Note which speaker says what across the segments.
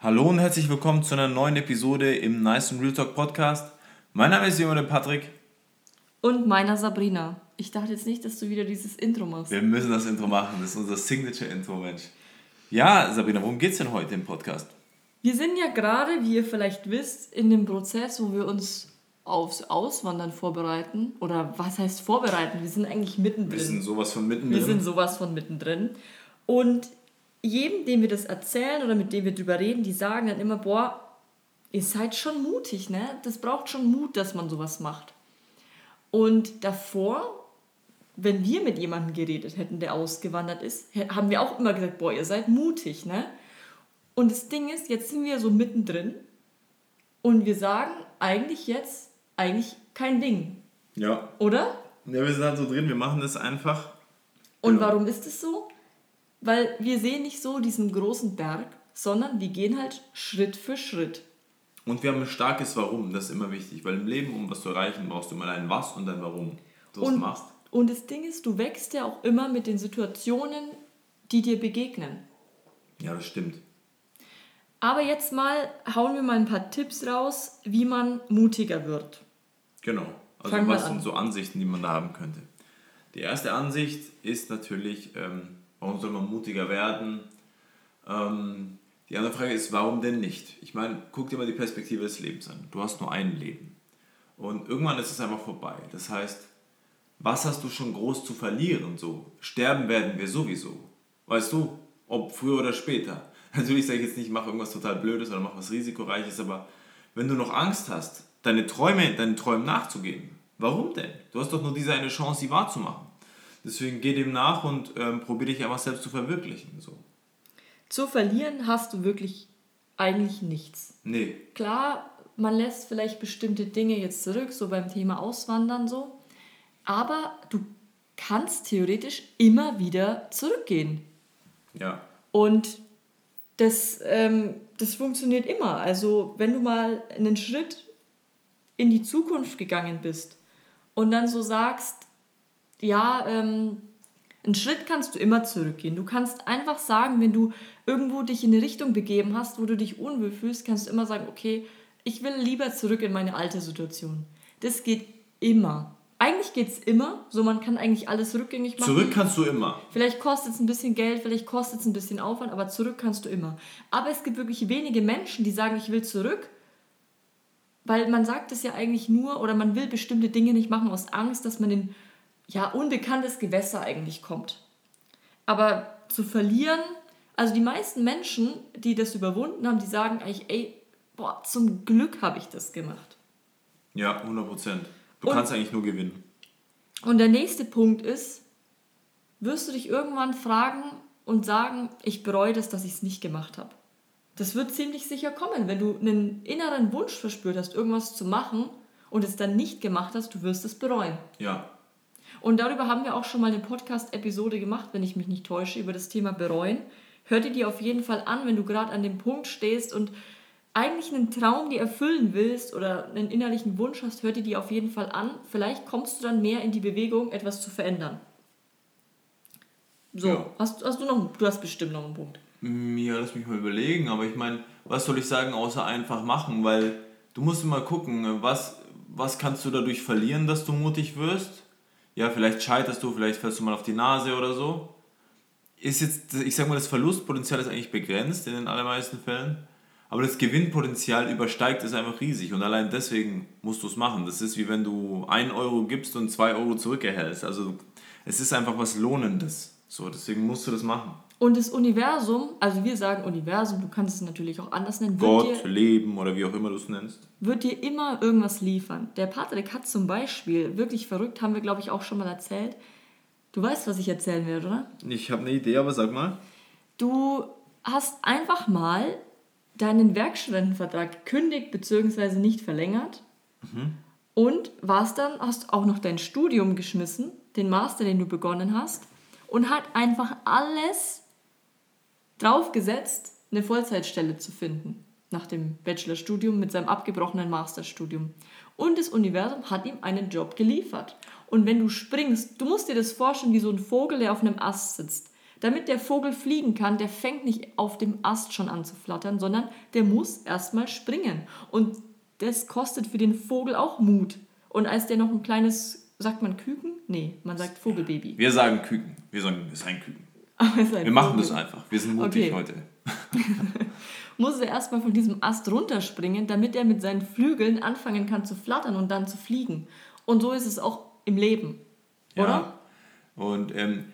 Speaker 1: Hallo und herzlich willkommen zu einer neuen Episode im Nice and Real Talk Podcast. Mein Name ist Jürgen Patrick.
Speaker 2: Und meiner Sabrina. Ich dachte jetzt nicht, dass du wieder dieses Intro machst.
Speaker 1: Wir müssen das Intro machen, das ist unser Signature-Intro, Mensch. Ja, Sabrina, worum geht es denn heute im Podcast?
Speaker 2: Wir sind ja gerade, wie ihr vielleicht wisst, in dem Prozess, wo wir uns aufs Auswandern vorbereiten. Oder was heißt vorbereiten? Wir sind eigentlich mittendrin.
Speaker 1: Wir sind sowas von mittendrin.
Speaker 2: Wir sind sowas von mittendrin. Und jedem, dem wir das erzählen oder mit dem wir drüber reden, die sagen dann immer, boah, ihr seid schon mutig, ne? Das braucht schon Mut, dass man sowas macht. Und davor, wenn wir mit jemandem geredet hätten, der ausgewandert ist, haben wir auch immer gesagt, boah, ihr seid mutig, ne? Und das Ding ist, jetzt sind wir so mittendrin und wir sagen eigentlich jetzt, eigentlich kein Ding.
Speaker 1: Ja.
Speaker 2: Oder?
Speaker 1: Ja, wir sind halt so drin, wir machen das einfach.
Speaker 2: Und genau. warum ist es so? Weil wir sehen nicht so diesen großen Berg, sondern wir gehen halt Schritt für Schritt.
Speaker 1: Und wir haben ein starkes Warum, das ist immer wichtig, weil im Leben, um was zu erreichen, brauchst du mal ein Was und ein Warum du
Speaker 2: und,
Speaker 1: es machst.
Speaker 2: Und das Ding ist, du wächst ja auch immer mit den Situationen, die dir begegnen.
Speaker 1: Ja, das stimmt.
Speaker 2: Aber jetzt mal hauen wir mal ein paar Tipps raus, wie man mutiger wird.
Speaker 1: Genau. Also Fangen was sind so Ansichten, die man da haben könnte? Die erste Ansicht ist natürlich, ähm, Warum soll man mutiger werden? Ähm, die andere Frage ist, warum denn nicht? Ich meine, guck dir mal die Perspektive des Lebens an. Du hast nur ein Leben. Und irgendwann ist es einfach vorbei. Das heißt, was hast du schon groß zu verlieren? So, sterben werden wir sowieso. Weißt du, ob früher oder später. Natürlich sage ich jetzt nicht, mach irgendwas total Blödes oder mach was Risikoreiches, aber wenn du noch Angst hast, deine Träume, deinen Träumen nachzugehen, warum denn? Du hast doch nur diese eine Chance, sie wahrzumachen. Deswegen geh dem nach und ähm, probier dich einfach selbst zu verwirklichen. So.
Speaker 2: Zu verlieren hast du wirklich eigentlich nichts.
Speaker 1: Nee.
Speaker 2: Klar, man lässt vielleicht bestimmte Dinge jetzt zurück, so beim Thema Auswandern so. Aber du kannst theoretisch immer wieder zurückgehen.
Speaker 1: Ja.
Speaker 2: Und das, ähm, das funktioniert immer. Also wenn du mal einen Schritt in die Zukunft gegangen bist und dann so sagst, ja, ähm, einen Schritt kannst du immer zurückgehen. Du kannst einfach sagen, wenn du irgendwo dich in eine Richtung begeben hast, wo du dich unwohl fühlst, kannst du immer sagen, okay, ich will lieber zurück in meine alte Situation. Das geht immer. Eigentlich geht es immer, so man kann eigentlich alles rückgängig
Speaker 1: machen. Zurück kannst du immer.
Speaker 2: Vielleicht kostet es ein bisschen Geld, vielleicht kostet es ein bisschen Aufwand, aber zurück kannst du immer. Aber es gibt wirklich wenige Menschen, die sagen, ich will zurück, weil man sagt es ja eigentlich nur oder man will bestimmte Dinge nicht machen aus Angst, dass man den ja, unbekanntes Gewässer eigentlich kommt. Aber zu verlieren, also die meisten Menschen, die das überwunden haben, die sagen eigentlich, ey, boah, zum Glück habe ich das gemacht.
Speaker 1: Ja, 100 Prozent. Du und, kannst eigentlich nur gewinnen.
Speaker 2: Und der nächste Punkt ist, wirst du dich irgendwann fragen und sagen, ich bereue das, dass ich es nicht gemacht habe. Das wird ziemlich sicher kommen, wenn du einen inneren Wunsch verspürt hast, irgendwas zu machen und es dann nicht gemacht hast, du wirst es bereuen.
Speaker 1: Ja,
Speaker 2: und darüber haben wir auch schon mal eine Podcast-Episode gemacht, wenn ich mich nicht täusche, über das Thema Bereuen. Hör dir die auf jeden Fall an, wenn du gerade an dem Punkt stehst und eigentlich einen Traum dir erfüllen willst oder einen innerlichen Wunsch hast, hör dir die auf jeden Fall an. Vielleicht kommst du dann mehr in die Bewegung, etwas zu verändern. So, ja. hast, hast du noch, du hast bestimmt noch einen Punkt.
Speaker 1: Ja, lass mich mal überlegen, aber ich meine, was soll ich sagen, außer einfach machen, weil du musst mal gucken, was, was kannst du dadurch verlieren, dass du mutig wirst ja, vielleicht scheiterst du, vielleicht fällst du mal auf die Nase oder so. Ist jetzt, ich sag mal, das Verlustpotenzial ist eigentlich begrenzt in den allermeisten Fällen. Aber das Gewinnpotenzial übersteigt es einfach riesig und allein deswegen musst du es machen. Das ist wie wenn du 1 Euro gibst und 2 Euro zurückerhältst. Also es ist einfach was Lohnendes. So, deswegen musst du das machen.
Speaker 2: Und das Universum, also wir sagen Universum, du kannst es natürlich auch anders nennen.
Speaker 1: Gott, dir, Leben oder wie auch immer du es nennst.
Speaker 2: Wird dir immer irgendwas liefern. Der Patrick hat zum Beispiel, wirklich verrückt, haben wir glaube ich auch schon mal erzählt. Du weißt, was ich erzählen werde, oder?
Speaker 1: Ich habe eine Idee, aber sag mal.
Speaker 2: Du hast einfach mal deinen Werkstudentenvertrag gekündigt bzw. nicht verlängert. Mhm. Und warst dann, hast auch noch dein Studium geschmissen, den Master, den du begonnen hast, und hat einfach alles draufgesetzt, eine Vollzeitstelle zu finden nach dem Bachelorstudium mit seinem abgebrochenen Masterstudium. Und das Universum hat ihm einen Job geliefert. Und wenn du springst, du musst dir das vorstellen wie so ein Vogel, der auf einem Ast sitzt. Damit der Vogel fliegen kann, der fängt nicht auf dem Ast schon an zu flattern, sondern der muss erstmal springen. Und das kostet für den Vogel auch Mut. Und als der noch ein kleines, sagt man Küken? Nee, man sagt Vogelbaby.
Speaker 1: Wir sagen Küken. Wir sagen, es ist ein Küken. Wir machen das einfach. Wir sind mutig okay. heute.
Speaker 2: muss er erstmal von diesem Ast runterspringen, damit er mit seinen Flügeln anfangen kann zu flattern und dann zu fliegen. Und so ist es auch im Leben. Oder? Ja.
Speaker 1: Und ähm,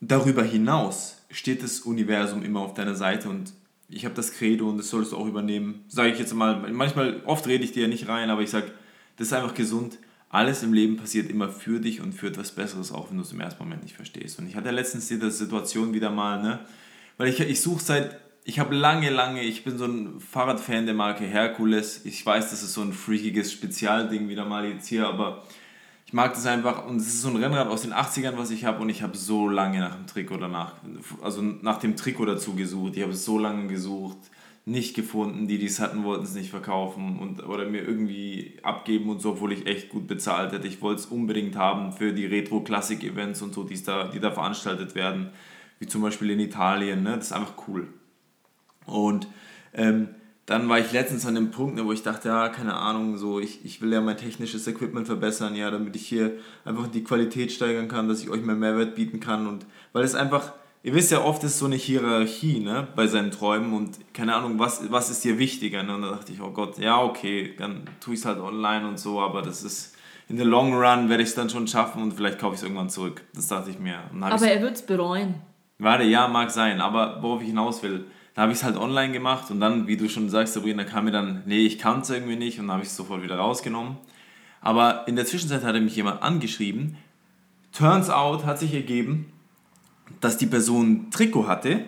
Speaker 1: darüber hinaus steht das Universum immer auf deiner Seite und ich habe das Credo und das solltest du auch übernehmen. Sage ich jetzt mal, manchmal, oft rede ich dir ja nicht rein, aber ich sage, das ist einfach gesund. Alles im Leben passiert immer für dich und für etwas Besseres, auch wenn du es im ersten Moment nicht verstehst. Und ich hatte letztens diese Situation wieder mal, ne? Weil ich, ich suche seit, ich habe lange, lange, ich bin so ein Fahrradfan der Marke Hercules. Ich weiß, das ist so ein freakiges Spezialding wieder mal jetzt hier, aber ich mag das einfach und es ist so ein Rennrad aus den 80ern, was ich habe und ich habe so lange nach dem Trick oder nach, also nach dem Trikot dazu gesucht. Ich habe es so lange gesucht, nicht gefunden. Die, die hatten, wollten es nicht verkaufen und, oder mir irgendwie abgeben und so, obwohl ich echt gut bezahlt hätte. Ich wollte es unbedingt haben für die Retro-Classic-Events und so, die's da, die da veranstaltet werden, wie zum Beispiel in Italien. Ne? Das ist einfach cool. Und ähm, dann war ich letztens an dem Punkt, ne, wo ich dachte, ja, keine Ahnung, so ich, ich will ja mein technisches Equipment verbessern, ja, damit ich hier einfach die Qualität steigern kann, dass ich euch mehr Mehrwert bieten kann und weil es einfach, ihr wisst ja, oft ist so eine Hierarchie, ne, bei seinen Träumen und keine Ahnung, was, was ist dir wichtiger, ne? und da dachte ich, oh Gott, ja, okay, dann tue ich es halt online und so, aber das ist, in the long run werde ich es dann schon schaffen und vielleicht kaufe ich es irgendwann zurück. Das dachte ich mir.
Speaker 2: Aber er wird es bereuen.
Speaker 1: Warte, ja, mag sein, aber worauf ich hinaus will, da habe ich es halt online gemacht und dann, wie du schon sagst, Sabrina, kam mir dann, nee, ich kann es irgendwie nicht und dann habe ich es sofort wieder rausgenommen. Aber in der Zwischenzeit hatte mich jemand angeschrieben. Turns out hat sich ergeben, dass die Person ein Trikot hatte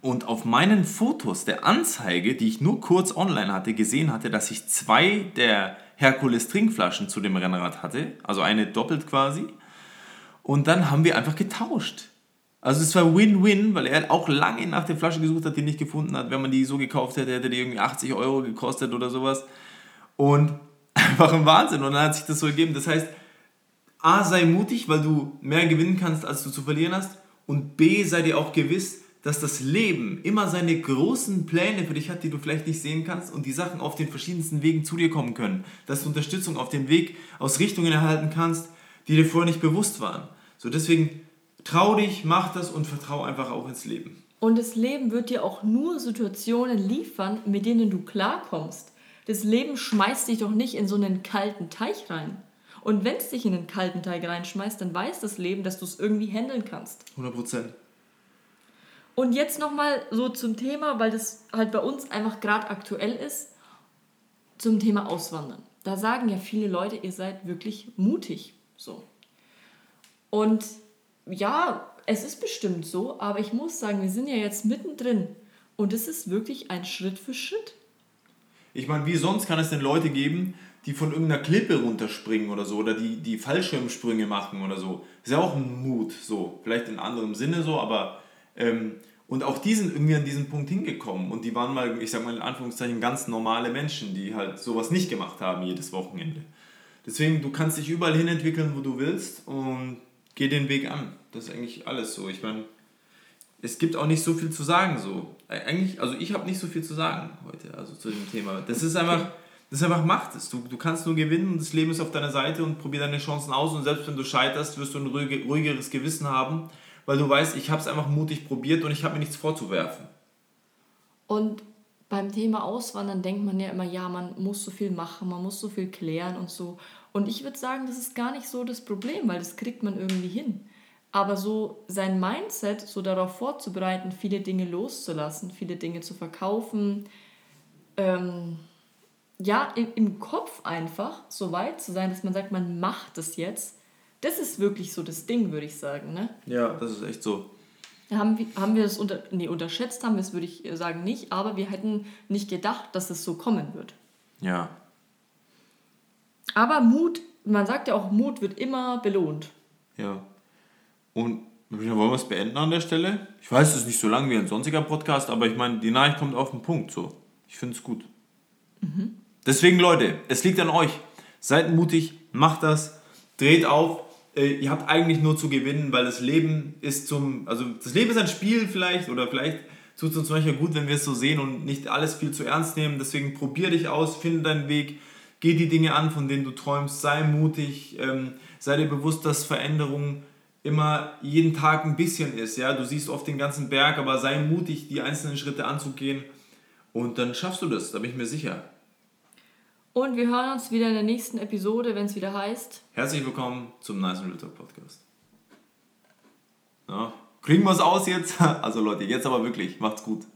Speaker 1: und auf meinen Fotos der Anzeige, die ich nur kurz online hatte, gesehen hatte, dass ich zwei der Herkules Trinkflaschen zu dem Rennrad hatte, also eine doppelt quasi. Und dann haben wir einfach getauscht. Also es war Win-Win, weil er auch lange nach der Flasche gesucht hat, die nicht gefunden hat. Wenn man die so gekauft hätte, hätte die irgendwie 80 Euro gekostet oder sowas. Und einfach ein Wahnsinn. Und dann hat sich das so ergeben. Das heißt, A, sei mutig, weil du mehr gewinnen kannst, als du zu verlieren hast. Und B, sei dir auch gewiss, dass das Leben immer seine großen Pläne für dich hat, die du vielleicht nicht sehen kannst und die Sachen auf den verschiedensten Wegen zu dir kommen können. Dass du Unterstützung auf dem Weg aus Richtungen erhalten kannst, die dir vorher nicht bewusst waren. So deswegen Trau dich, mach das und vertrau einfach auch ins Leben.
Speaker 2: Und das Leben wird dir auch nur Situationen liefern, mit denen du klarkommst. Das Leben schmeißt dich doch nicht in so einen kalten Teich rein. Und wenn es dich in einen kalten Teich reinschmeißt, dann weiß das Leben, dass du es irgendwie handeln kannst.
Speaker 1: 100 Prozent.
Speaker 2: Und jetzt nochmal so zum Thema, weil das halt bei uns einfach gerade aktuell ist, zum Thema Auswandern. Da sagen ja viele Leute, ihr seid wirklich mutig. So. Und ja, es ist bestimmt so, aber ich muss sagen, wir sind ja jetzt mittendrin und es ist wirklich ein Schritt für Schritt.
Speaker 1: Ich meine, wie sonst kann es denn Leute geben, die von irgendeiner Klippe runterspringen oder so oder die, die Fallschirmsprünge machen oder so. Ist ja auch ein Mut, so. Vielleicht in anderem Sinne so, aber. Ähm, und auch die sind irgendwie an diesen Punkt hingekommen und die waren mal, ich sag mal in Anführungszeichen, ganz normale Menschen, die halt sowas nicht gemacht haben jedes Wochenende. Deswegen, du kannst dich überall hin entwickeln, wo du willst und geh den Weg an. Das ist eigentlich alles so. Ich meine, es gibt auch nicht so viel zu sagen so. Eigentlich, also ich habe nicht so viel zu sagen heute, also zu dem Thema. Das ist einfach, das einfach Macht. Du, du kannst nur gewinnen und das Leben ist auf deiner Seite und probier deine Chancen aus und selbst wenn du scheiterst, wirst du ein ruhigeres Gewissen haben, weil du weißt, ich habe es einfach mutig probiert und ich habe mir nichts vorzuwerfen.
Speaker 2: Und beim Thema Auswandern denkt man ja immer, ja, man muss so viel machen, man muss so viel klären und so. Und ich würde sagen, das ist gar nicht so das Problem, weil das kriegt man irgendwie hin. Aber so sein Mindset so darauf vorzubereiten, viele Dinge loszulassen, viele Dinge zu verkaufen, ähm, ja, im, im Kopf einfach so weit zu sein, dass man sagt, man macht das jetzt, das ist wirklich so das Ding, würde ich sagen. Ne?
Speaker 1: Ja, das ist echt so.
Speaker 2: Haben wir, haben wir das unter, nee, unterschätzt, haben wir es, würde ich sagen, nicht, aber wir hätten nicht gedacht, dass es so kommen wird. Ja, aber Mut, man sagt ja auch, Mut wird immer belohnt.
Speaker 1: Ja. Und wollen wir es beenden an der Stelle? Ich weiß, es ist nicht so lang wie ein sonstiger Podcast, aber ich meine, die Nachricht kommt auf den Punkt. So. Ich finde es gut. Mhm. Deswegen, Leute, es liegt an euch. Seid mutig, macht das, dreht auf. äh, ihr habt eigentlich nur zu gewinnen, weil das Leben ist zum, also das Leben ist ein Spiel vielleicht oder vielleicht tut es uns manchmal gut, wenn wir es so sehen und nicht alles viel zu ernst nehmen. Deswegen probier dich aus, finde deinen Weg, geh die Dinge an, von denen du träumst, sei mutig, ähm, sei dir bewusst, dass Veränderung immer jeden Tag ein bisschen ist. Ja? Du siehst oft den ganzen Berg, aber sei mutig, die einzelnen Schritte anzugehen und dann schaffst du das, da bin ich mir sicher.
Speaker 2: Und wir hören uns wieder in der nächsten Episode, wenn es wieder heißt.
Speaker 1: Herzlich willkommen zum Nice and Real Talk Podcast. Ja, kriegen wir es aus jetzt? Also Leute, jetzt aber wirklich, macht's gut.